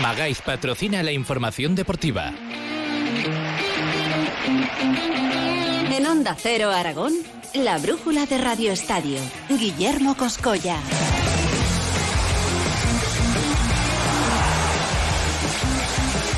Magaiz patrocina la información deportiva. En Onda Cero Aragón, la brújula de Radio Estadio. Guillermo Coscolla.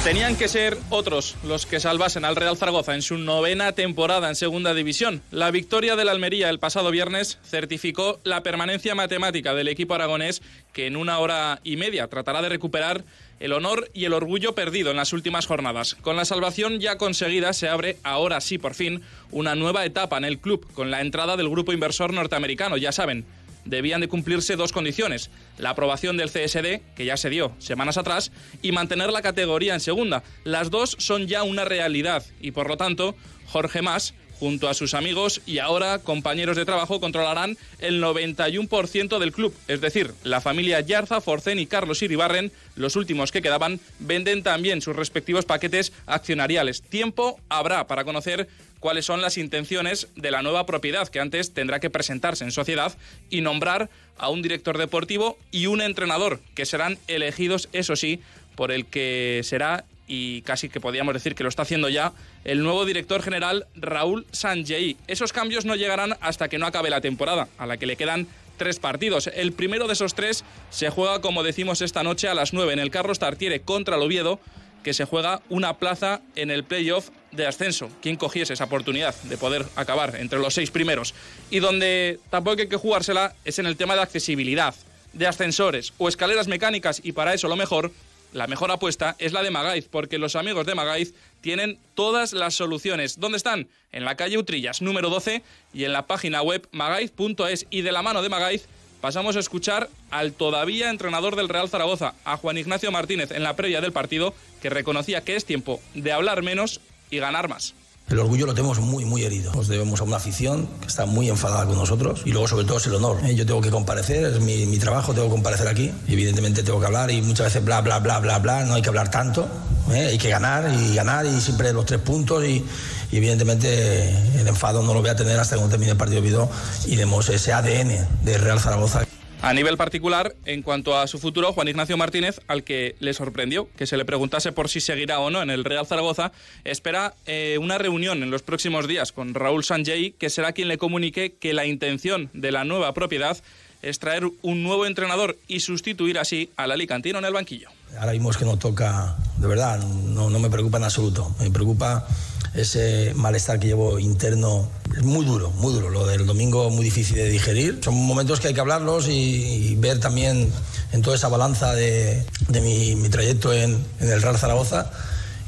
Tenían que ser otros los que salvasen al Real Zaragoza en su novena temporada en Segunda División. La victoria del Almería el pasado viernes certificó la permanencia matemática del equipo aragonés que en una hora y media tratará de recuperar el honor y el orgullo perdido en las últimas jornadas. Con la salvación ya conseguida se abre ahora sí por fin una nueva etapa en el club con la entrada del grupo inversor norteamericano, ya saben, debían de cumplirse dos condiciones. La aprobación del CSD, que ya se dio semanas atrás, y mantener la categoría en segunda. Las dos son ya una realidad y por lo tanto Jorge Mas junto a sus amigos y ahora compañeros de trabajo controlarán el 91% del club. Es decir, la familia Yarza, Forcén y Carlos Iribarren, los últimos que quedaban, venden también sus respectivos paquetes accionariales. Tiempo habrá para conocer cuáles son las intenciones de la nueva propiedad que antes tendrá que presentarse en sociedad y nombrar a un director deportivo y un entrenador que serán elegidos, eso sí, por el que será y casi que podríamos decir que lo está haciendo ya el nuevo director general Raúl Sanjei. Esos cambios no llegarán hasta que no acabe la temporada, a la que le quedan tres partidos. El primero de esos tres se juega, como decimos esta noche, a las nueve en el Carlos Tartiere contra el Oviedo, que se juega una plaza en el playoff de ascenso. ¿Quién cogiese esa oportunidad de poder acabar entre los seis primeros? Y donde tampoco hay que jugársela es en el tema de accesibilidad, de ascensores o escaleras mecánicas, y para eso lo mejor la mejor apuesta es la de Magaiz, porque los amigos de Magaiz tienen todas las soluciones. ¿Dónde están? En la calle Utrillas, número 12, y en la página web magaiz.es. Y de la mano de Magaiz pasamos a escuchar al todavía entrenador del Real Zaragoza, a Juan Ignacio Martínez, en la previa del partido, que reconocía que es tiempo de hablar menos y ganar más. El orgullo lo tenemos muy, muy herido. Nos debemos a una afición que está muy enfadada con nosotros y luego, sobre todo, es el honor. ¿eh? Yo tengo que comparecer, es mi, trabajo, tengo que comparecer aquí. Evidentemente, tengo que hablar y muchas veces bla, bla, bla, bla, bla. No hay que hablar tanto. ¿eh? Hay que ganar y ganar y siempre los tres puntos. Y, evidentemente, el enfado no lo voy a tener hasta que no termine el partido de Vido y demos ese ADN de Real Zaragoza. A nivel particular, en cuanto a su futuro, Juan Ignacio Martínez, al que le sorprendió que se le preguntase por si seguirá o no en el Real Zaragoza, espera eh, una reunión en los próximos días con Raúl Sanjay, que será quien le comunique que la intención de la nueva propiedad es traer un nuevo entrenador y sustituir así al Alicantino en el banquillo. Ahora mismo es que no toca, de verdad, no, no me preocupa en absoluto. Me preocupa ese malestar que llevo interno es muy duro, muy duro. Lo del domingo muy difícil de digerir. Son momentos que hay que hablarlos y, ver también en toda esa balanza de, de mi, trayecto en, en, el Real Zaragoza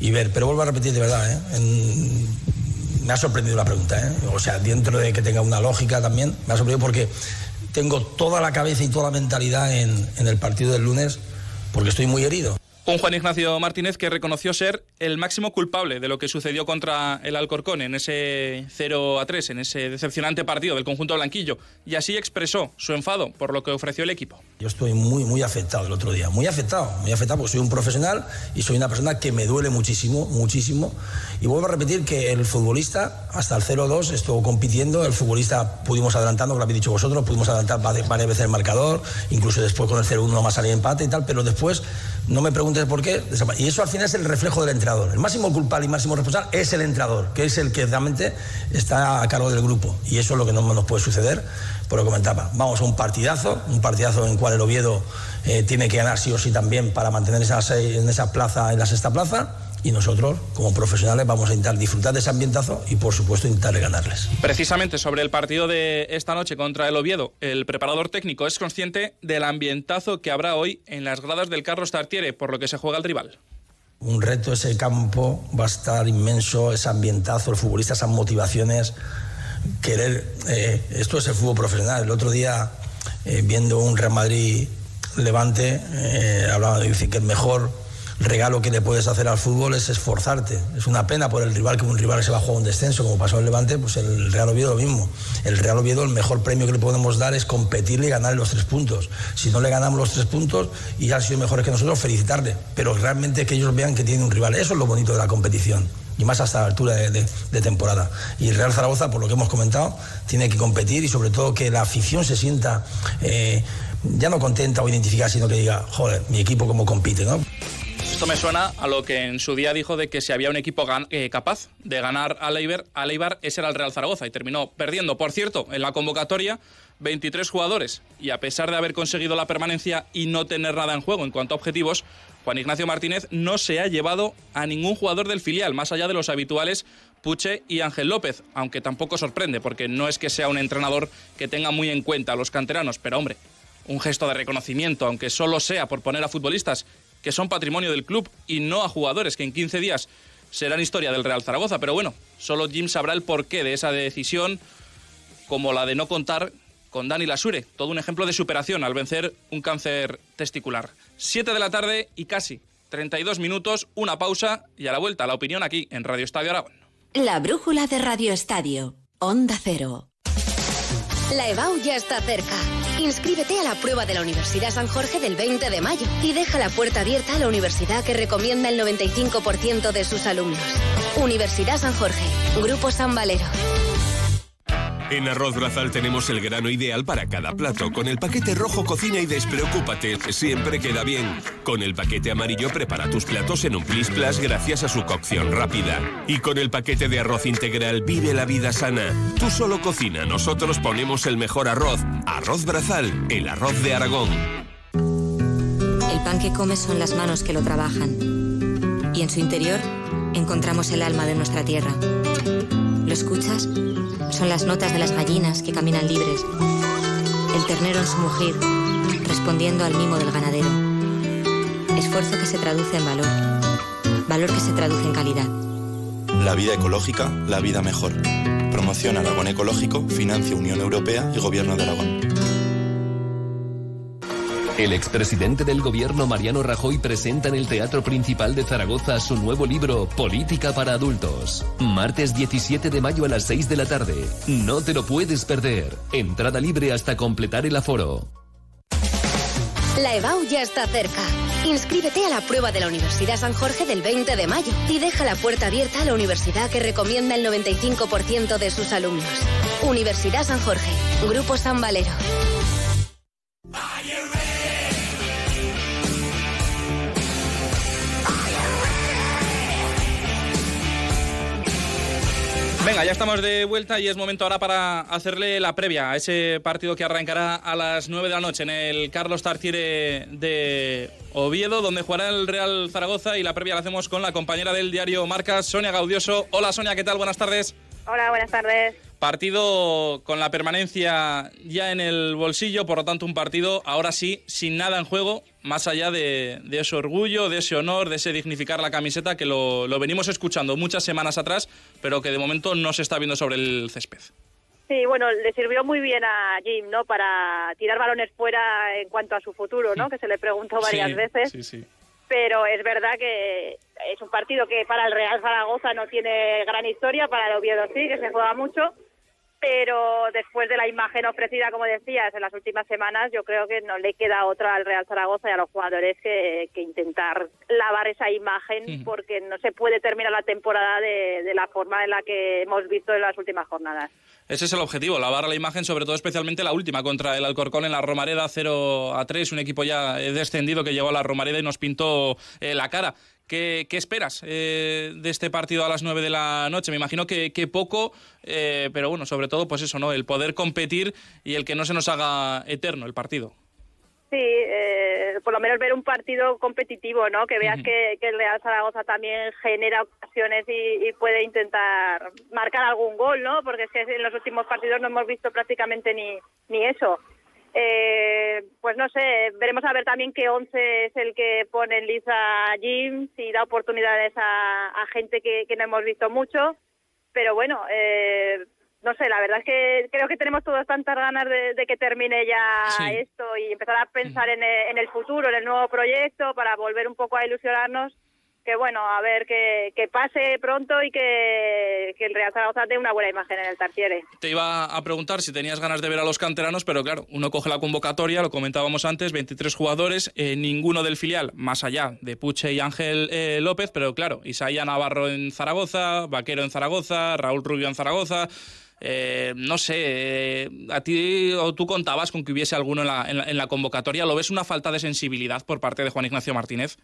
y ver. Pero vuelvo a repetir de verdad, ¿eh? me ha sorprendido la pregunta. ¿eh? O sea, dentro de que tenga una lógica también, me ha sorprendido porque tengo toda la cabeza y toda la mentalidad en, en el partido del lunes porque estoy muy herido. Un Juan Ignacio Martínez que reconoció ser el máximo culpable de lo que sucedió contra el Alcorcón en ese 0 a 3, en ese decepcionante partido del conjunto blanquillo, y así expresó su enfado por lo que ofreció el equipo. Yo estoy muy, muy afectado el otro día, muy afectado, muy afectado porque soy un profesional y soy una persona que me duele muchísimo, muchísimo. Y vuelvo a repetir que el futbolista, hasta el 0-2, estuvo compitiendo, el futbolista pudimos adelantando, como lo habéis dicho vosotros, pudimos adelantar varias veces el marcador, incluso después con el 0-1 no más salir empate y tal, pero después no me preguntes por qué. Y eso al final es el reflejo del entrenador. El máximo culpable y máximo responsable es el entrenador, que es el que realmente está a cargo del grupo. Y eso es lo que no nos puede suceder, por lo que comentaba. Vamos a un partidazo, un partidazo en el cual el Oviedo eh, tiene que ganar sí o sí también para mantener en esa plaza, en la sexta plaza y nosotros, como profesionales, vamos a intentar disfrutar de ese ambientazo y, por supuesto, intentar ganarles. Precisamente sobre el partido de esta noche contra el Oviedo, el preparador técnico es consciente del ambientazo que habrá hoy en las gradas del Carlos Tartiere, por lo que se juega el rival. Un reto ese campo, va a estar inmenso, ese ambientazo, los futbolistas, esas motivaciones, querer... Eh, esto es el fútbol profesional. El otro día, eh, viendo un Real Madrid Levante, eh, hablaba de que el mejor regalo que le puedes hacer al fútbol es esforzarte. Es una pena por el rival que un rival se va a jugar un descenso, como pasó en Levante, pues el Real Oviedo lo mismo. El Real Oviedo el mejor premio que le podemos dar es competirle y ganarle los tres puntos. Si no le ganamos los tres puntos y han sido mejores que nosotros, felicitarle. Pero realmente que ellos vean que tiene un rival. Eso es lo bonito de la competición. Y más hasta la altura de temporada. Y el Real Zaragoza, por lo que hemos comentado, tiene que competir y sobre todo que la afición se sienta eh, ya no contenta o identificada, sino que diga, joder, mi equipo cómo compite, ¿no? Esto me suena a lo que en su día dijo de que si había un equipo eh, capaz de ganar a Leibar, a Leibar, ese era el Real Zaragoza y terminó perdiendo. Por cierto, en la convocatoria 23 jugadores y a pesar de haber conseguido la permanencia y no tener nada en juego en cuanto a objetivos, Juan Ignacio Martínez no se ha llevado a ningún jugador del filial, más allá de los habituales Puche y Ángel López, aunque tampoco sorprende, porque no es que sea un entrenador que tenga muy en cuenta a los canteranos, pero hombre, un gesto de reconocimiento, aunque solo sea por poner a futbolistas que son patrimonio del club y no a jugadores que en 15 días serán historia del Real Zaragoza. Pero bueno, solo Jim sabrá el porqué de esa decisión, como la de no contar con Dani Lasure, todo un ejemplo de superación al vencer un cáncer testicular. 7 de la tarde y casi 32 minutos, una pausa y a la vuelta la opinión aquí en Radio Estadio Aragón. La brújula de Radio Estadio, Onda Cero. La EBAU ya está cerca. Inscríbete a la prueba de la Universidad San Jorge del 20 de mayo y deja la puerta abierta a la universidad que recomienda el 95% de sus alumnos. Universidad San Jorge, Grupo San Valero. En Arroz Brazal tenemos el grano ideal para cada plato. Con el paquete rojo cocina y despreocúpate, siempre queda bien. Con el paquete amarillo prepara tus platos en un plis plus gracias a su cocción rápida. Y con el paquete de arroz integral vive la vida sana. Tú solo cocina, nosotros ponemos el mejor arroz. Arroz Brazal, el arroz de Aragón. El pan que comes son las manos que lo trabajan. Y en su interior encontramos el alma de nuestra tierra. ¿Lo escuchas? Son las notas de las gallinas que caminan libres. El ternero en su mujer, respondiendo al mimo del ganadero. Esfuerzo que se traduce en valor. Valor que se traduce en calidad. La vida ecológica, la vida mejor. Promoción Aragón Ecológico, financia Unión Europea y Gobierno de Aragón. El expresidente del gobierno Mariano Rajoy presenta en el Teatro Principal de Zaragoza su nuevo libro Política para Adultos. Martes 17 de mayo a las 6 de la tarde. No te lo puedes perder. Entrada libre hasta completar el aforo. La EBAU ya está cerca. Inscríbete a la prueba de la Universidad San Jorge del 20 de mayo y deja la puerta abierta a la universidad que recomienda el 95% de sus alumnos. Universidad San Jorge, Grupo San Valero. Venga, ya estamos de vuelta y es momento ahora para hacerle la previa a ese partido que arrancará a las 9 de la noche en el Carlos Tartiere de Oviedo, donde jugará el Real Zaragoza y la previa la hacemos con la compañera del diario Marcas, Sonia Gaudioso. Hola Sonia, ¿qué tal? Buenas tardes. Hola, buenas tardes. Partido con la permanencia ya en el bolsillo, por lo tanto un partido ahora sí sin nada en juego, más allá de, ese orgullo, de ese honor, de ese dignificar la camiseta que lo, venimos escuchando muchas semanas atrás, pero que de momento no se está viendo sobre el césped. Sí, bueno, le sirvió muy bien a Jim, ¿no? Para tirar balones fuera en cuanto a su futuro, ¿no? Que se le preguntó varias veces. Sí, sí pero es verdad que es un partido que para el Real Zaragoza no tiene gran historia, para el Oviedo sí, que se juega mucho, pero después de la imagen ofrecida, como decías, en las últimas semanas, yo creo que no le queda otra al Real Zaragoza y a los jugadores que, intentar lavar esa imagen, porque no se puede terminar la temporada de, de la forma en la que hemos visto en las últimas jornadas. Ese es el objetivo, lavar la imagen, sobre todo especialmente la última contra el Alcorcón en la Romareda 0 a 3, un equipo ya descendido que llegó a la Romareda y nos pintó eh, la cara. ¿Qué, esperas eh, de este partido a las 9 de la noche? Me imagino que, poco, eh, pero bueno, sobre todo pues eso, ¿no? El poder competir y el que no se nos haga eterno el partido. Sí, eh, por lo menos ver un partido competitivo, ¿no? Que veas que, el Real Zaragoza también genera ocasiones y, puede intentar marcar algún gol, ¿no? Porque es que en los últimos partidos no hemos visto prácticamente ni, ni eso. Eh, pues no sé, veremos a ver también qué once es el que pone en liza Jim, si da oportunidades a, gente que, no hemos visto mucho. Pero bueno, eh, no sé, la verdad es que creo que tenemos todas tantas ganas de, que termine ya esto y empezar a pensar en, en el futuro, en el nuevo proyecto, para volver un poco a ilusionarnos que bueno, a ver que, pase pronto y que, el Real Zaragoza dé una buena imagen en el Tartiere. Te iba a preguntar si tenías ganas de ver a los canteranos, pero claro, uno coge la convocatoria, lo comentábamos antes, 23 jugadores, eh, ninguno del filial, más allá de Puche y Ángel eh, López, pero claro, Isaías Navarro en Zaragoza, Vaquero en Zaragoza, Raúl Rubio en Zaragoza. Eh, no sé, a ti o tú contabas con que hubiese alguno en la, en la convocatoria. ¿Lo ves una falta de sensibilidad por parte de Juan Ignacio Martínez?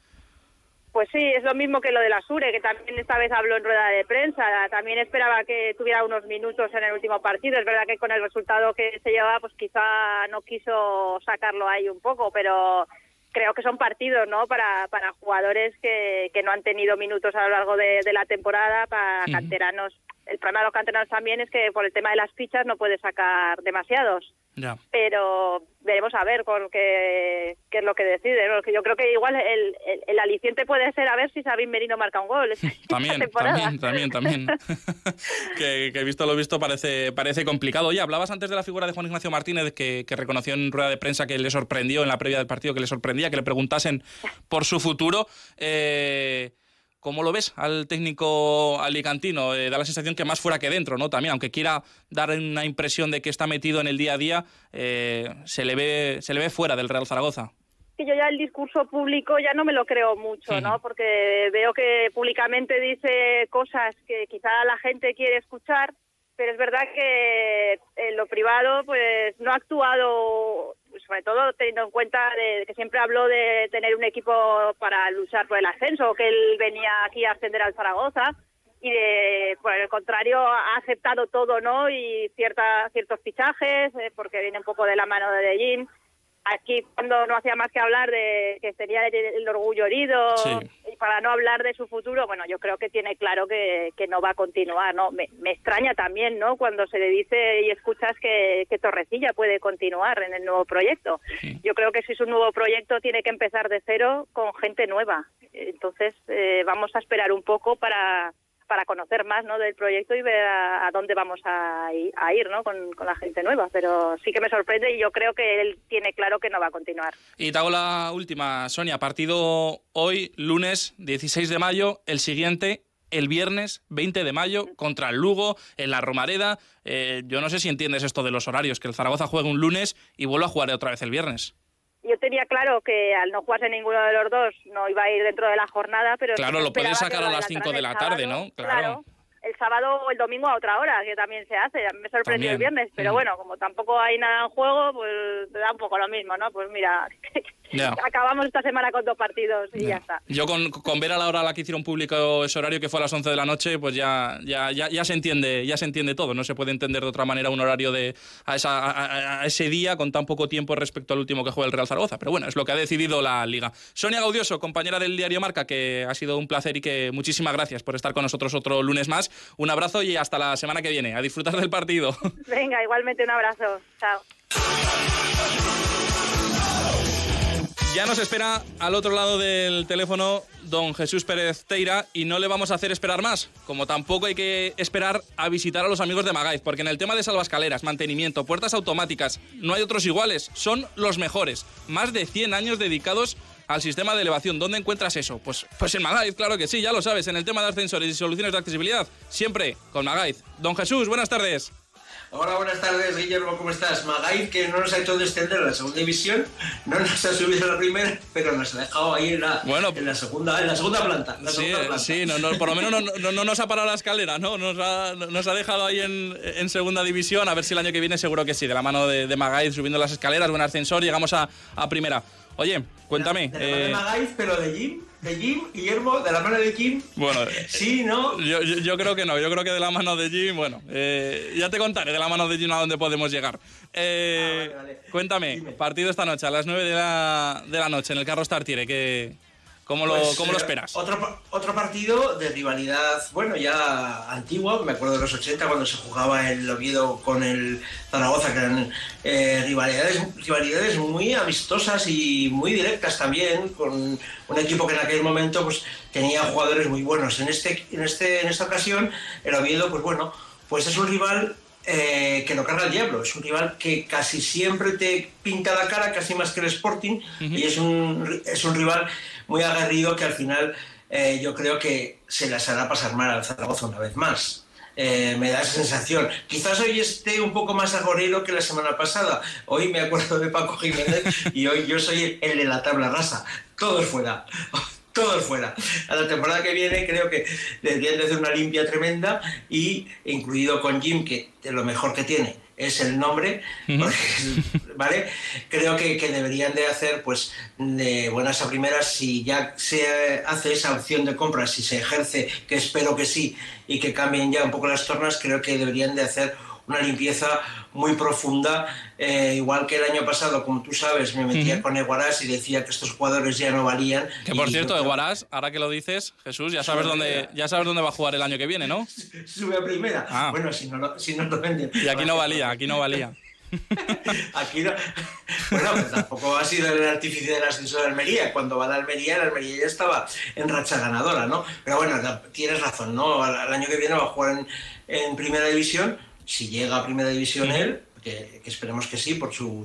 Pues sí, es lo mismo que lo de la Sure, que también esta vez habló en rueda de prensa. También esperaba que tuviera unos minutos en el último partido. Es verdad que con el resultado que se llevaba, pues quizá no quiso sacarlo ahí un poco, pero creo que son partidos, ¿no? Para, para jugadores que, que no han tenido minutos a lo largo de, la temporada, para canteranos el problema de los canteranos también es que por el tema de las fichas no puede sacar demasiados. Ya. Pero veremos a ver con qué, qué es lo que decide. Yo creo que igual el, el, aliciente puede ser a ver si Sabin Merino marca un gol. También, también, también, también. que, que, visto lo visto parece, parece complicado. Oye, hablabas antes de la figura de Juan Ignacio Martínez que, que reconoció en rueda de prensa que le sorprendió en la previa del partido, que le sorprendía que le preguntasen por su futuro. Eh, ¿Cómo lo ves al técnico alicantino? Eh, da la sensación que más fuera que dentro, ¿no? También, aunque quiera dar una impresión de que está metido en el día a día, eh, se, le ve, se le ve fuera del Real Zaragoza. Y yo ya el discurso público ya no me lo creo mucho, ¿no? Porque veo que públicamente dice cosas que quizá la gente quiere escuchar, pero es verdad que en lo privado pues no ha actuado sobre todo teniendo en cuenta de, que siempre habló de tener un equipo para luchar por el ascenso, que él venía aquí a ascender al Zaragoza y de, por el contrario ha aceptado todo, ¿no? Y cierta, ciertos fichajes, eh, porque viene un poco de la mano de Dejin aquí cuando no hacía más que hablar de que sería el, orgullo herido y para no hablar de su futuro, bueno, yo creo que tiene claro que, que no va a continuar, ¿no? Me, extraña también, ¿no? Cuando se le dice y escuchas que, que Torrecilla puede continuar en el nuevo proyecto. Yo creo que si es un nuevo proyecto tiene que empezar de cero con gente nueva. Entonces, eh, vamos a esperar un poco para para conocer más ¿no? del proyecto y ver a, dónde vamos a, ir ¿no? Con, la gente nueva. Pero sí que me sorprende y yo creo que él tiene claro que no va a continuar. Y te hago la última, Sonia. Partido hoy, lunes 16 de mayo, el siguiente el viernes 20 de mayo contra el Lugo en la Romareda. Eh, yo no sé si entiendes esto de los horarios, que el Zaragoza juegue un lunes y vuelva a jugar otra vez el viernes yo tenía claro que al no jugarse ninguno de los dos no iba a ir dentro de la jornada, pero... Claro, lo puedes sacar a las 5 de la tarde, ¿no? Claro. El sábado o el domingo a otra hora, que también se hace. Me sorprendió el viernes, pero mm. bueno, como tampoco hay nada en juego, pues te da un poco lo mismo, ¿no? Pues mira, Acabamos esta semana con dos partidos y ya, está. Yo con, con, ver a la hora a la que hicieron público ese horario, que fue a las 11 de la noche, pues ya, ya, ya, ya, se entiende ya se entiende todo. No se puede entender de otra manera un horario de a, esa, a, ese día con tan poco tiempo respecto al último que juega el Real Zaragoza. Pero bueno, es lo que ha decidido la Liga. Sonia Gaudioso, compañera del diario Marca, que ha sido un placer y que muchísimas gracias por estar con nosotros otro lunes más. Un abrazo y hasta la semana que viene. A disfrutar del partido. Venga, igualmente un abrazo. Chao. Ya nos espera al otro lado del teléfono don Jesús Pérez Teira y no le vamos a hacer esperar más, como tampoco hay que esperar a visitar a los amigos de Magaiz, porque en el tema de salvascaleras, mantenimiento, puertas automáticas, no hay otros iguales, son los mejores. Más de 100 años dedicados al sistema de elevación. ¿Dónde encuentras eso? Pues, pues en Magaiz, claro que sí, ya lo sabes, en el tema de ascensores y soluciones de accesibilidad, siempre con Magaiz. Don Jesús, buenas tardes. Hola, buenas tardes, Guillermo, ¿cómo estás? Magaiz, que no nos ha hecho descender a la segunda división, no nos ha subido a la primera, pero nos ha dejado ahí en la, en la, segunda, en la segunda planta. sí, sí no, por lo menos no, no, nos ha parado la escalera, ¿no? Nos ha, nos ha dejado ahí en, en, segunda división, a ver si el año que viene seguro que sí, de la mano de, de Magaiz, subiendo las escaleras, buen ascensor, llegamos a, a primera. Oye, cuéntame. De, la, eh... Magaiz, pero de Jim, de Jim, Guillermo, de la mano de Jim. Bueno, sí, ¿no? Yo, yo, creo que no, yo creo que de la mano de Jim, bueno, eh, ya te contaré de la mano de Jim a dónde podemos llegar. Eh, ah, vale, vale. Cuéntame, partido esta noche a las 9 de la, de la noche en el Carro Startiere, que ¿Cómo lo, pues, ¿cómo lo eh, esperas? Otro, otro partido de rivalidad, bueno, ya antigua, me acuerdo de los 80 cuando se jugaba el Oviedo con el Zaragoza, que eran eh, rivalidades, rivalidades muy amistosas y muy directas también, con un equipo que en aquel momento pues, tenía jugadores muy buenos. En, este, en, este, en esta ocasión, el Oviedo, pues bueno, pues es un rival eh, que no carga el diablo. Es un rival que casi siempre te pinta la cara, casi más que el Sporting, y es un, es un rival muy aguerrido que al final eh, yo creo que se las hará pasar mal al Zaragoza una vez más. Eh, me da esa sensación. Quizás hoy esté un poco más agorero que la semana pasada. Hoy me acuerdo de Paco Jiménez y hoy yo soy el de la tabla rasa. Todo es fuera. Todo es fuera. A la temporada que viene creo que deberían de hacer una limpia tremenda y incluido con Jim, que de lo mejor que tiene es el nombre, ¿vale? Creo que, que, deberían de hacer, pues, de buenas a primeras, si ya se hace esa opción de compra, si se ejerce, que espero que sí, y que cambien ya un poco las tornas, creo que deberían de hacer una limpieza muy profunda, eh, igual que el año pasado, como tú sabes, me metía con Eguarás y decía que estos jugadores ya no valían. Que por cierto, Eguarás, ahora que lo dices, Jesús, ya sabes dónde ya sabes dónde va a jugar el año que viene, ¿no? Sube a primera. Ah. Bueno, si no, lo, si no lo venden. Y aquí no valía, aquí no valía. Aquí no. Bueno, pues tampoco ha sido el artificio del ascenso de Almería. Cuando va a Almería, la Almería ya estaba en racha ganadora, ¿no? Pero bueno, tienes razón, ¿no? El año que viene va a jugar en, en primera división si llega a primera división él, que, esperemos que sí, por su,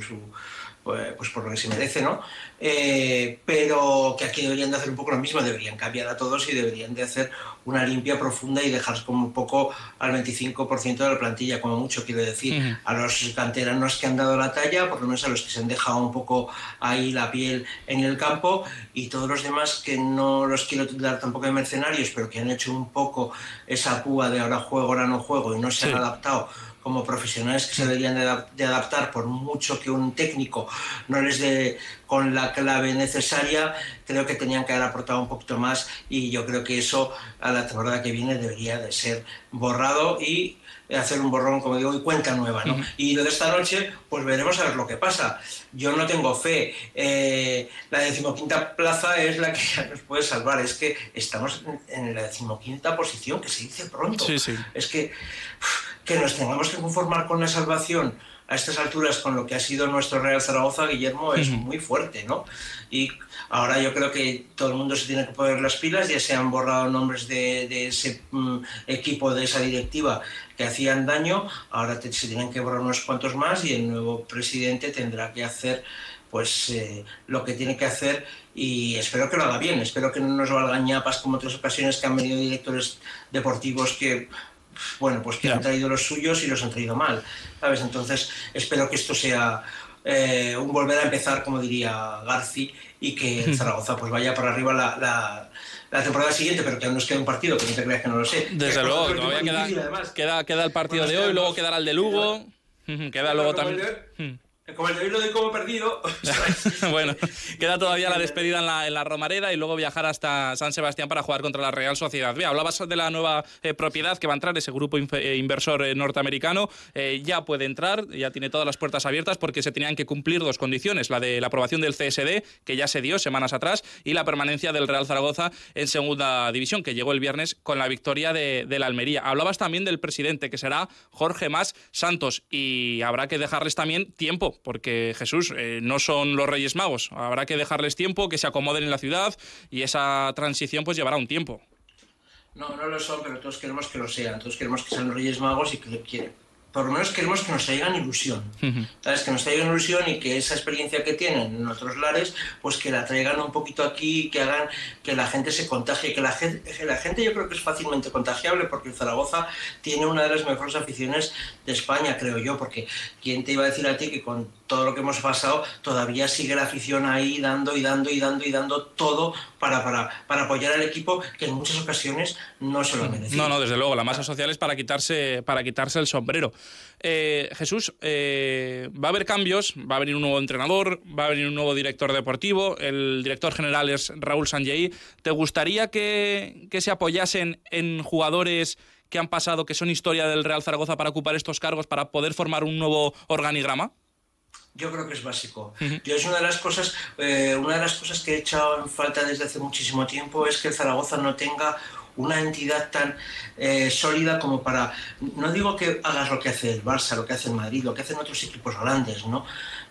pues, pues por lo que se merece, ¿no? Eh, pero que aquí deberían de hacer un poco lo mismo, deberían cambiar a todos y deberían de hacer una limpia profunda y dejar como un poco al 25% de la plantilla, como mucho quiero decir, a los canteranos que han dado la talla, por lo menos a los que se han dejado un poco ahí la piel en el campo y todos los demás que no los quiero dar tampoco de mercenarios, pero que han hecho un poco esa púa de ahora juego, ahora no juego y no se han adaptado como profesionales que se deberían de, adaptar, por mucho que un técnico no les dé con la clave necesaria, creo que tenían que haber aportado un poquito más y yo creo que eso a la temporada que viene debería de ser borrado y hacer un borrón, como digo, y cuenta nueva, ¿no? Y lo de esta noche, pues veremos a ver lo que pasa. Yo no tengo fe. Eh, la decimoquinta plaza es la que nos puede salvar. Es que estamos en la decimoquinta posición, que se dice pronto. Es que que nos tengamos que conformar con la salvación a estas alturas con lo que ha sido nuestro Real Zaragoza, Guillermo, es muy fuerte, ¿no? Y ahora yo creo que todo el mundo se tiene que poner las pilas, ya se han borrado nombres de, ese mm, equipo, de esa directiva que hacían daño, ahora se tienen que borrar unos cuantos más y el nuevo presidente tendrá que hacer pues eh, lo que tiene que hacer y espero que lo haga bien, espero que no nos valgan ñapas como otras ocasiones que han venido directores deportivos que bueno, pues que han traído los suyos y los han traído mal, ¿sabes? Entonces, espero que esto sea eh, un volver a empezar, como diría Garci, y que Zaragoza pues vaya para arriba la, la, temporada siguiente, pero que aún nos queda un partido, que no te creas que no lo sé. Desde luego, todavía queda, queda, el partido de hoy, luego quedará el de Lugo, queda luego también... Como el lo de como perdido. bueno, queda todavía la despedida en la, Romareda y luego viajar hasta San Sebastián para jugar contra la Real Sociedad. Hablabas de la nueva eh, propiedad que va a entrar, ese grupo eh, inversor eh, norteamericano. ya puede entrar, ya tiene todas las puertas abiertas porque se tenían que cumplir dos condiciones: la de la aprobación del CSD, que ya se dio semanas atrás, y la permanencia del Real Zaragoza en segunda división, que llegó el viernes con la victoria de, de la Almería. Hablabas también del presidente, que será Jorge Más Santos, y habrá que dejarles también tiempo porque Jesús eh, no son los Reyes Magos. Habrá que dejarles tiempo, que se acomoden en la ciudad y esa transición pues llevará un tiempo. No, no lo son, pero todos queremos que lo sean. Todos queremos que sean los Reyes Magos y que, quieren por lo menos queremos que nos traigan ilusión, ¿sabes? Que nos traigan ilusión y que esa experiencia que tienen en otros lares, pues que la traigan un poquito aquí, que hagan que la gente se contagie, que la gente, la gente yo creo que es fácilmente contagiable porque Zaragoza tiene una de las mejores aficiones de España, creo yo, porque ¿quién te iba a decir a ti que con todo lo que hemos pasado todavía sigue la afición ahí dando y dando y dando y dando todo para, para, para apoyar al equipo que en muchas ocasiones no se lo merece. No, no, desde luego, la masa social es para quitarse, para quitarse el sombrero. Eh, Jesús, eh, va a haber cambios, va a venir un nuevo entrenador, va a venir un nuevo director deportivo, el director general es Raúl Sanjei. ¿Te gustaría que, se apoyasen en jugadores que han pasado, que son historia del Real Zaragoza para ocupar estos cargos, para poder formar un nuevo organigrama? Yo creo que es básico. Yo es una de las cosas, eh, una de las cosas que he echado en falta desde hace muchísimo tiempo es que el Zaragoza no tenga una entidad tan eh, sólida como para, no digo que hagas lo que hace el Barça, lo que hace el Madrid, lo que hacen otros equipos grandes, ¿no?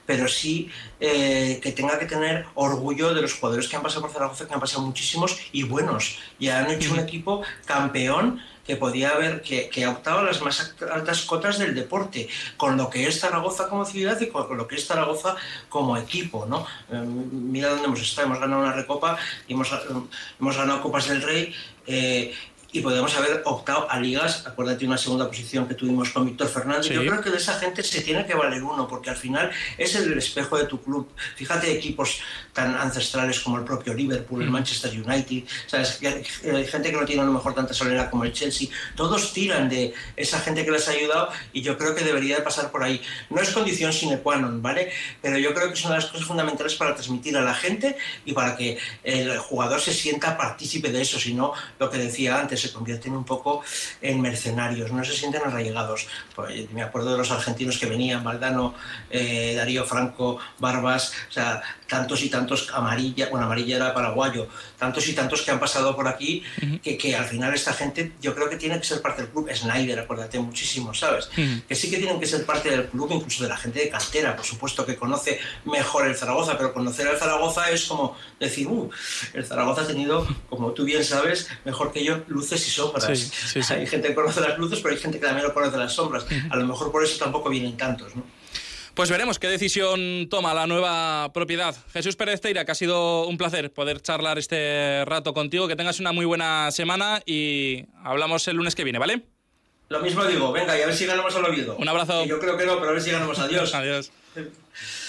Pero sí eh, que tenga que tener orgullo de los jugadores que han pasado por Zaragoza, que han pasado muchísimos y buenos, y han hecho un equipo campeón que podía haber, que, que ha optado a las más altas cotas del deporte, con lo que es Zaragoza como ciudad y con, lo que es Zaragoza como equipo, ¿no? Eh, mira dónde hemos estado, hemos ganado una recopa y hemos, hemos ganado Copas del Rey, eh, y podemos haber optado a ligas, acuérdate una segunda posición que tuvimos con Víctor Fernández, yo creo que de esa gente se tiene que valer uno, porque al final es el espejo de tu club. Fíjate equipos tan ancestrales como el propio Liverpool, el Manchester United, ¿sabes? Hay gente que no tiene a lo mejor tanta solera como el Chelsea, todos tiran de esa gente que les ha ayudado y yo creo que debería de pasar por ahí. No es condición sine qua non, ¿vale? Pero yo creo que son las cosas fundamentales para transmitir a la gente y para que el jugador se sienta partícipe de eso, si no, lo que decía antes, se convierten un poco en mercenarios, no se sienten arraigados. Pues, me acuerdo de los argentinos que venían, Valdano, eh, Darío Franco, Barbas, o sea, tantos y tantos amarilla, bueno, amarilla era paraguayo, tantos y tantos que han pasado por aquí, que, que, al final esta gente yo creo que tiene que ser parte del club. Snyder, acuérdate muchísimo, ¿sabes? Que sí que tienen que ser parte del club, incluso de la gente de cantera, por supuesto, que conoce mejor el Zaragoza, pero conocer al Zaragoza es como decir, uh, el Zaragoza ha tenido, como tú bien sabes, mejor que yo, luces y sombras. Hay gente que conoce las luces, pero hay gente que también lo conoce las sombras. A lo mejor por eso tampoco vienen tantos, ¿no? Pues veremos qué decisión toma la nueva propiedad. Jesús Pérez Teira, que ha sido un placer poder charlar este rato contigo. Que tengas una muy buena semana y hablamos el lunes que viene, ¿vale? Lo mismo digo, venga, y a ver si ganamos al Oviedo. Un abrazo. yo creo que no, pero a ver si ganamos. Adiós. Adiós.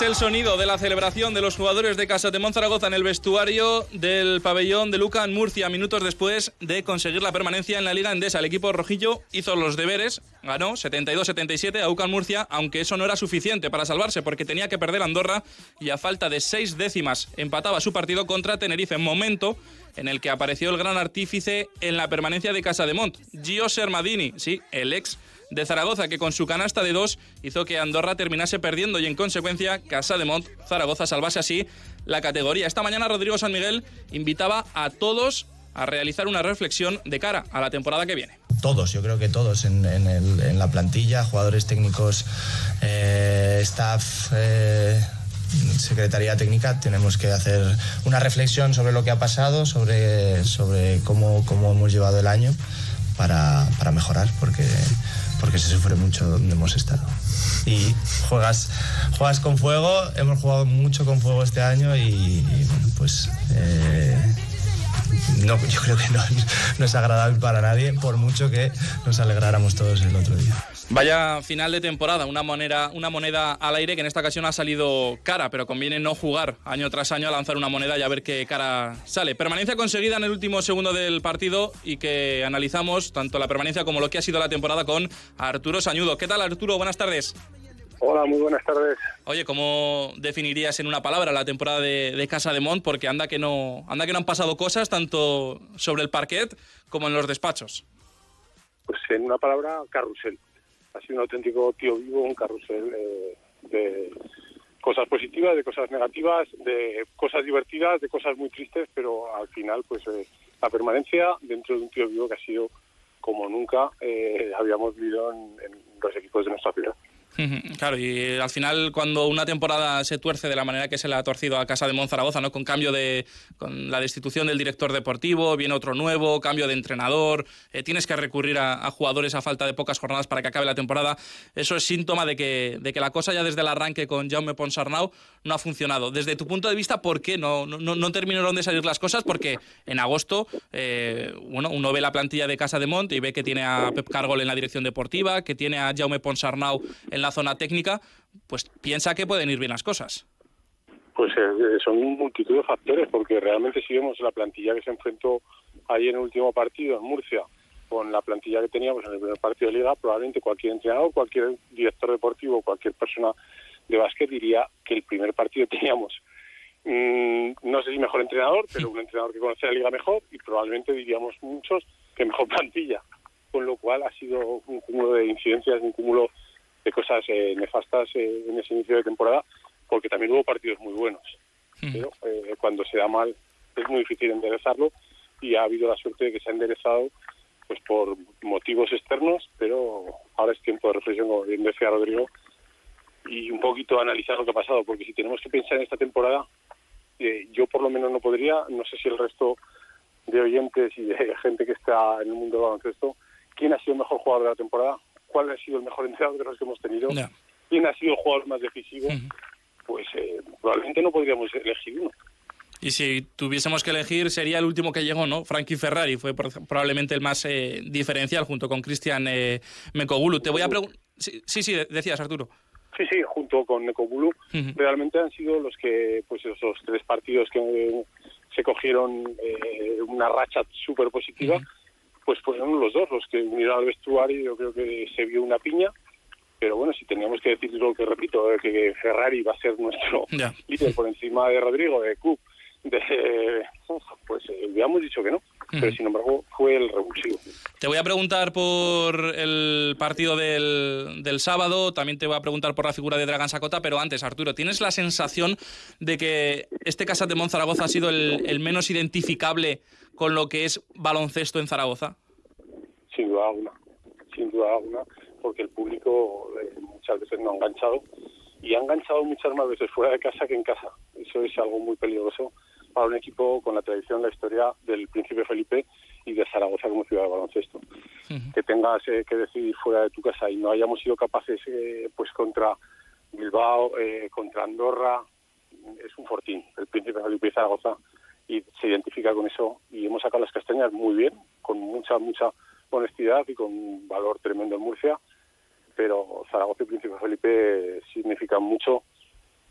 Es el sonido de la celebración de los jugadores de Casa de Monzaragoza en el vestuario del pabellón de Luca en Murcia, minutos después de conseguir la permanencia en la Liga Endesa. El equipo rojillo hizo los deberes, ganó 72-77 a UCAN Murcia, aunque eso no era suficiente para salvarse porque tenía que perder Andorra y a falta de seis décimas empataba su partido contra Tenerife, momento en el que apareció el gran artífice en la permanencia de Casa de Mont, Gio Sermadini, sí, el ex de Zaragoza, que con su canasta de dos hizo que Andorra terminase perdiendo y en consecuencia Casa de Mont Zaragoza salvase así la categoría. Esta mañana Rodrigo San Miguel invitaba a todos a realizar una reflexión de cara a la temporada que viene. Todos, yo creo que todos en, la plantilla, jugadores técnicos, eh, staff. Eh, Secretaría Técnica tenemos que hacer una reflexión sobre lo que ha pasado, sobre, sobre cómo, cómo hemos llevado el año para, para mejorar, porque porque se sufre mucho donde hemos estado. Y juegas, juegas con fuego, hemos jugado mucho con fuego este año y, pues eh, no, yo creo que no, es agradable para nadie, por mucho que nos alegráramos todos el otro día. Vaya final de temporada, una moneda, una moneda al aire que en esta ocasión ha salido cara, pero conviene no jugar año tras año a lanzar una moneda y a ver qué cara sale. Permanencia conseguida en el último segundo del partido y que analizamos tanto la permanencia como lo que ha sido la temporada con Arturo Sañudo. ¿Qué tal Arturo? Buenas tardes. Hola, muy buenas tardes. Oye, ¿cómo definirías en una palabra la temporada de, Casa de Mont? Porque anda que no, anda que no han pasado cosas tanto sobre el parquet como en los despachos. Pues en una palabra, carrusel ha sido un auténtico tío vivo, un carrusel eh, de cosas positivas, de cosas negativas, de cosas divertidas, de cosas muy tristes, pero al final, pues eh, la permanencia dentro de un tío vivo que ha sido como nunca eh, habíamos vivido en los equipos de nuestra ciudad. Claro, y al final cuando una temporada se tuerce de la manera que se le ha torcido a Casa de Monzaragoza, ¿no? con cambio de con la destitución del director deportivo, viene otro nuevo, cambio de entrenador, eh, tienes que recurrir a, jugadores a falta de pocas jornadas para que acabe la temporada, eso es síntoma de que, de que la cosa ya desde el arranque con Jaume Ponsarnau no ha funcionado. Desde tu punto de vista, ¿por qué no, no, no terminaron de salir las cosas? Porque en agosto, eh, bueno, uno ve la plantilla de Casa de Mont y ve que tiene a Pep Cargol en la dirección deportiva, que tiene a Jaume Ponsarnau en la zona técnica, pues piensa que pueden ir bien las cosas. Pues eh, son multitud de factores, porque realmente si vemos la plantilla que se enfrentó ayer en el último partido en Murcia, con la plantilla que teníamos en el primer partido de liga, probablemente cualquier entrenador, cualquier director deportivo, cualquier persona de básquet diría que el primer partido teníamos, mm, no sé si mejor entrenador, pero un entrenador que conoce la liga mejor y probablemente diríamos muchos que mejor plantilla. Con lo cual ha sido un cúmulo de incidencias, un cúmulo de cosas eh, nefastas eh, en ese inicio de temporada, porque también hubo partidos muy buenos. Pero eh, cuando se da mal es muy difícil enderezarlo y ha habido la suerte de que se ha enderezado pues por motivos externos, pero ahora es tiempo de reflexión, como bien decía Rodrigo, y un poquito analizar lo que ha pasado, porque si tenemos que pensar en esta temporada, yo por lo menos no podría, no sé si el resto de oyentes y de gente que está en el mundo del baloncesto, ¿quién ha sido el mejor jugador de la temporada? ¿Cuál ha sido el mejor entrenador de los que hemos tenido? ¿Quién ha sido el jugador más decisivo? Pues eh, probablemente no podríamos elegir uno. Y si tuviésemos que elegir, sería el último que llegó, ¿no? Frankie Ferrari fue probablemente el más eh, diferencial junto con Cristian eh, Mekogulu. Te voy a preguntar... Sí, sí, decías, Arturo. Sí, sí, junto con Mekogulu. Realmente han sido los que, pues esos tres partidos que se cogieron eh, una racha súper positiva, pues fueron los dos los que unieron al vestuario. Yo creo que se vio una piña pero bueno, si teníamos que decir lo que repito, que Ferrari va a ser nuestro líder por encima de Rodrigo, de Cook, de, pues eh, habíamos dicho que no, pero sin embargo fue el revulsivo. Te voy a preguntar por el partido del, del, sábado, también te voy a preguntar por la figura de Dragan Sacota, pero antes, Arturo, ¿tienes la sensación de que este Casa de Zaragoza ha sido el, menos identificable con lo que es baloncesto en Zaragoza? Sin duda alguna, sin duda alguna, porque el público eh, muchas veces no ha enganchado y ha enganchado muchas más veces fuera de casa que en casa. Eso es algo muy peligroso para un equipo con la tradición, la historia del príncipe Felipe y de Zaragoza como ciudad de baloncesto. Que tengas eh, que decidir fuera de tu casa y no hayamos sido capaces, eh, pues contra Bilbao, eh, contra Andorra, es un fortín, el príncipe Felipe y Zaragoza, y se identifica con eso. Y hemos sacado las castañas muy bien, con mucha, mucha honestidad y con un valor tremendo en Murcia, pero Zaragoza y Príncipe Felipe significan mucho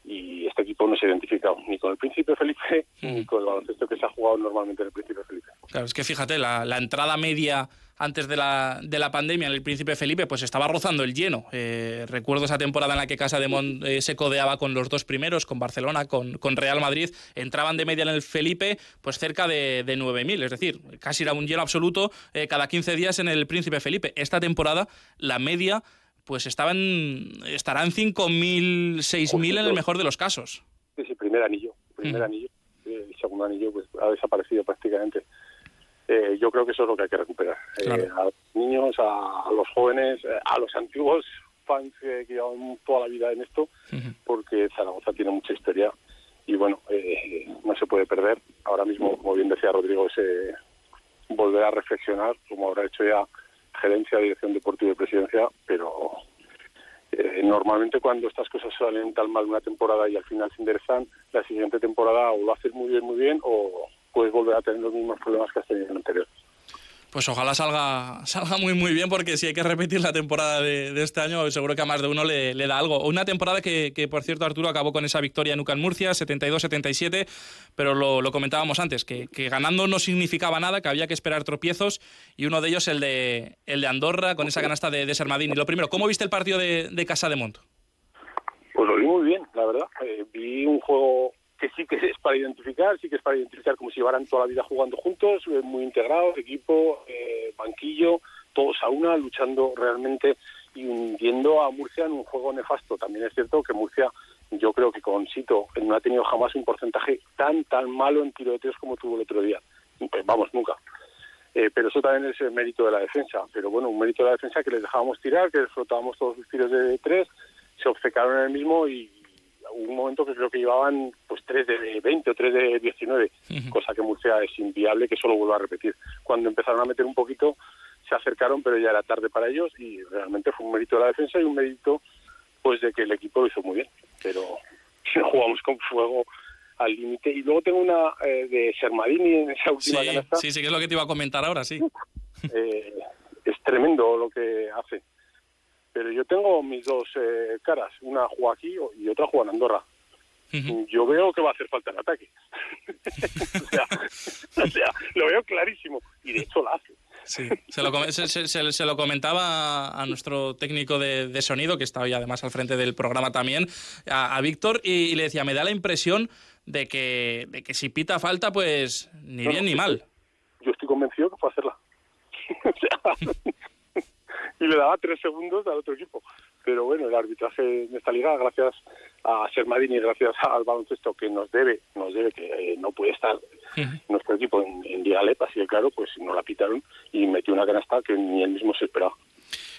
y este equipo no se ha identificado ni con el Príncipe Felipe ni con el baloncesto que se ha jugado normalmente en el Príncipe Felipe. Claro, es que fíjate, la, entrada media antes de la, de la pandemia en el Príncipe Felipe, pues estaba rozando el lleno. Eh, recuerdo esa temporada en la que Casa de Mont eh, se codeaba con los dos primeros, con Barcelona, con, con, Real Madrid. Entraban de media en el Felipe, pues cerca de, de 9.000, es decir, casi era un lleno absoluto eh, cada 15 días en el Príncipe Felipe. Esta temporada, la media pues estaban, estarán 5.000, 6.000 en el mejor de los casos. Sí, sí, primer anillo, primer anillo. El segundo anillo pues ha desaparecido prácticamente. Eh, yo creo que eso es lo que hay que recuperar. Eh, a los niños, a, los jóvenes, eh, a los antiguos fans que, llevan toda la vida en esto, porque Zaragoza tiene mucha historia y bueno, no se puede perder. Ahora mismo, como bien decía Rodrigo, es volver a reflexionar, como habrá hecho ya gerencia, dirección deportiva y presidencia, pero eh, normalmente cuando estas cosas salen tan mal una temporada y al final se enderezan, la siguiente temporada o lo haces muy bien, muy bien, o puedes volver a tener los mismos problemas que has tenido en el anterior pues ojalá salga, salga muy muy bien porque si hay que repetir la temporada de, este año seguro que a más de uno le, da algo. Una temporada que, por cierto Arturo acabó con esa victoria en UCAN Murcia, 72-77, pero lo, comentábamos antes, que, ganando no significaba nada, que había que esperar tropiezos y uno de ellos el de, el de Andorra con esa canasta de, de Sermadín. Y lo primero, ¿cómo viste el partido de, Casa de Mont? Pues lo vi muy bien, la verdad. Eh, vi un juego que sí que es para identificar, sí que es para como si llevaran toda la vida jugando juntos, eh, muy integrados, equipo, eh, banquillo, todos a una, luchando realmente y hundiendo a Murcia en un juego nefasto. También es cierto que Murcia, yo creo que con Sito no ha tenido jamás un porcentaje tan, tan malo en tiro de tres como tuvo el otro día. Pues vamos, nunca. Eh, pero eso también es el mérito de la defensa. Pero bueno, un mérito de la defensa que les dejábamos tirar, que les flotábamos todos los tiros de tres, se obcecaron en el mismo y, un momento que creo que llevaban pues 3 de 20 o 3 de 19, cosa que Murcia es inviable que solo vuelva a repetir. Cuando empezaron a meter un poquito se acercaron, pero ya era tarde para ellos y realmente fue un mérito de la defensa y un mérito pues de que el equipo lo hizo muy bien, pero jugamos con fuego al límite. Y luego tengo una eh, de Sermadini en esa última sí, Sí, sí, que es lo que te iba a comentar ahora, sí. Eh, es tremendo lo que hace pero yo tengo mis dos eh, caras, una juega aquí y otra juega en Andorra. Yo veo que va a hacer falta el ataque. o, sea, lo veo clarísimo y de hecho lo hace. Sí, se lo, se, lo comentaba a nuestro técnico de, sonido, que está hoy además al frente del programa también, a, Víctor, y, le decía, me da la impresión de que, de que si pita falta, pues ni bien ni mal. Yo estoy convencido que puede hacerla. o sea, y le daba tres segundos al otro equipo. Pero bueno, el arbitraje en esta liga, gracias a Sermadini y gracias al baloncesto que nos debe, nos debe que eh, no puede estar nuestro equipo en, en Liga así que claro, pues no la pitaron y metió una canasta que ni él mismo se esperaba.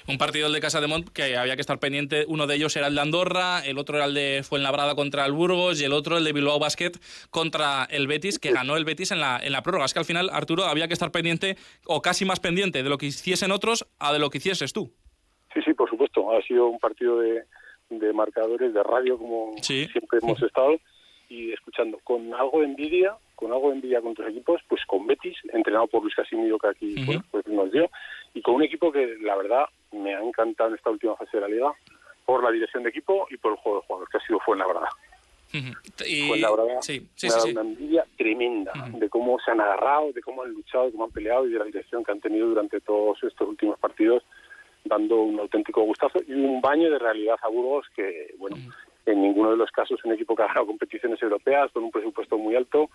Un partido el de Casa de Mont que había que estar pendiente. Uno de ellos era el de Andorra, el otro era el de Fuenlabrada contra el Burgos y el otro el de Bilbao Basket contra el Betis, que ganó el Betis en la, en la prórroga. Es que al final, Arturo, había que estar pendiente o casi más pendiente de lo que hiciesen otros a de lo que hicieses tú. Sí, sí, por supuesto. Ha sido un partido de, de marcadores de radio como siempre hemos estado y escuchando con algo de envidia, con algo de envidia con tus equipos, pues con Betis, entrenado por Luis Casimiro que aquí pues nos dio, y con un equipo que la verdad me ha encantado en esta última fase de la liga por la dirección de equipo y por el juego de jugadores, que ha sido Fuenlabrada. Y... Fuenlabrada sí, sí, me ha dado sí, una envidia tremenda de cómo se han agarrado, de cómo han luchado, de cómo han peleado y de la dirección que han tenido durante todos estos últimos partidos dando un auténtico gustazo y un baño de realidad a Burgos que, bueno, en ninguno de los casos un equipo que ha ganado competiciones europeas con un presupuesto muy alto,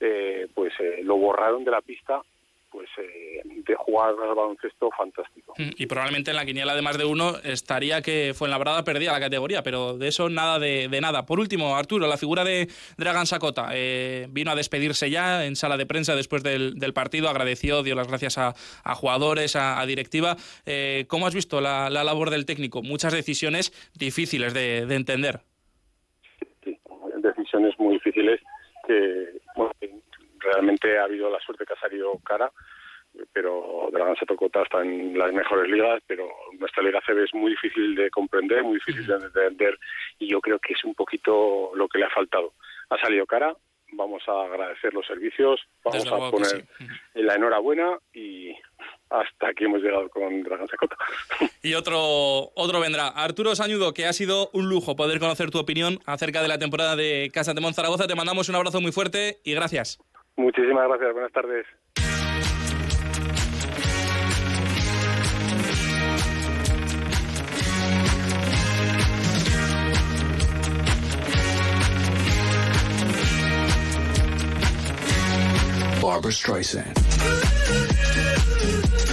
eh, pues eh, lo borraron de la pista pues eh, de jugar al baloncesto fantástico. Y probablemente en la quiniela de más de uno estaría que Fuenlabrada perdía la categoría, pero de eso nada de, de nada. Por último, Arturo, la figura de Dragan Sakota eh, vino a despedirse ya en sala de prensa después del, del partido, agradeció, dio las gracias a, a jugadores, a, a directiva. Eh, ¿Cómo has visto la, la, labor del técnico? Muchas decisiones difíciles de, de entender. Sí, decisiones muy difíciles que realmente ha habido la suerte que ha salido cara, pero Dragan Satokota está en las mejores ligas, pero nuestra liga CB es muy difícil de comprender, muy difícil de entender y yo creo que es un poquito lo que le ha faltado. Ha salido cara, vamos a agradecer los servicios, vamos Desde a poner sí. la enhorabuena y hasta aquí hemos llegado con Dragan Sakota. Y otro, otro vendrá. Arturo Sañudo, que ha sido un lujo poder conocer tu opinión acerca de la temporada de Casa de Monzaragoza. Te mandamos un abrazo muy fuerte y gracias. Muchísimas gracias, buenas tardes. Barbara Streisand.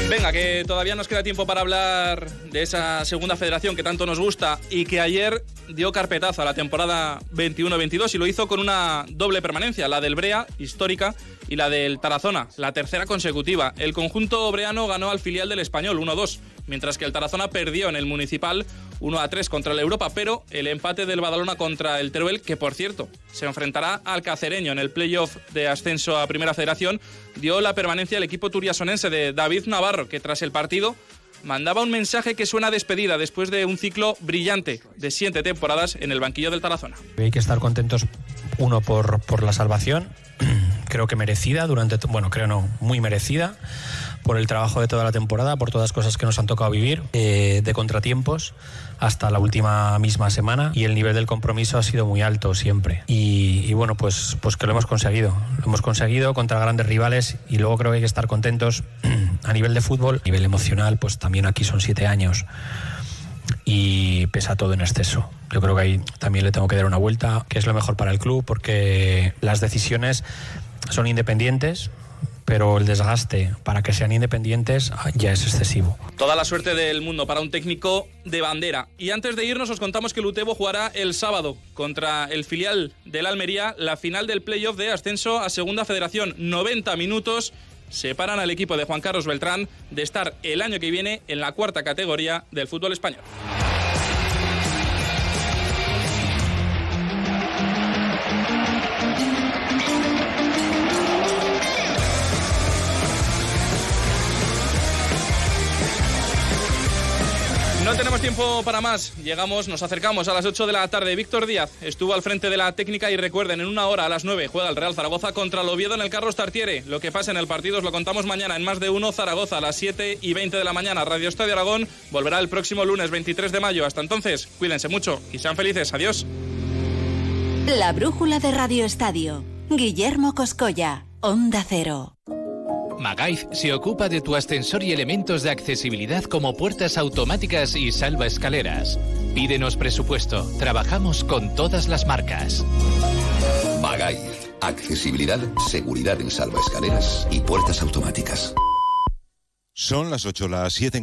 Venga, que todavía nos queda tiempo para hablar de esa segunda federación que tanto nos gusta y que ayer dio carpetazo a la temporada 21-22 y lo hizo con una doble permanencia, la del Brea, histórica, y la del Tarazona, la tercera consecutiva. El conjunto breano ganó al filial del Español 1-2, mientras que el Tarazona perdió en el Municipal 1-3 contra el Europa, pero el empate del Badalona contra el Teruel, que por cierto se enfrentará al Cacereño en el playoff de ascenso a Primera Federación, dio la permanencia al equipo turiasonense de David Navarro, que tras el partido mandaba un mensaje que suena a despedida después de un ciclo brillante de siete temporadas en el banquillo del Tarazona. Hay que estar contentos, uno, por, por la salvación, creo que merecida, durante, bueno, creo no, muy merecida, por el trabajo de toda la temporada, por todas las cosas que nos han tocado vivir, eh, de contratiempos hasta la última misma semana y el nivel del compromiso ha sido muy alto siempre. Y, y, bueno, pues, pues que lo hemos conseguido. Lo hemos conseguido contra grandes rivales y luego creo que hay que estar contentos a nivel de fútbol, a nivel emocional, pues también aquí son siete años y pesa todo en exceso. Yo creo que ahí también le tengo que dar una vuelta, que es lo mejor para el club, porque las decisiones son independientes, pero el desgaste para que sean independientes ya es excesivo. Toda la suerte del mundo para un técnico de bandera. Y antes de irnos os contamos que el Utebo jugará el sábado contra el filial del Almería la final del playoff de ascenso a Segunda Federación. 90 minutos separan al equipo de Juan Carlos Beltrán de estar el año que viene en la cuarta categoría del fútbol español. Tiempo para más. Llegamos, nos acercamos a las 8 de la tarde. Víctor Díaz estuvo al frente de la técnica y recuerden, en una hora a las 9 juega el Real Zaragoza contra el Oviedo en el Carlos Tartiere. Lo que pasa en el partido os lo contamos mañana en más de uno Zaragoza a las 7 y 20 de la mañana. Radio Estadio Aragón volverá el próximo lunes 23 de mayo. Hasta entonces, cuídense mucho y sean felices. Adiós. La brújula de Radio Estadio. Guillermo Coscolla, Onda Cero. Magaiz se ocupa de tu ascensor y elementos de accesibilidad como puertas automáticas y salva escaleras. Pídenos presupuesto. Trabajamos con todas las marcas. Magaiz. Accesibilidad, seguridad en salva escaleras y puertas automáticas. Son las 8, las 7 en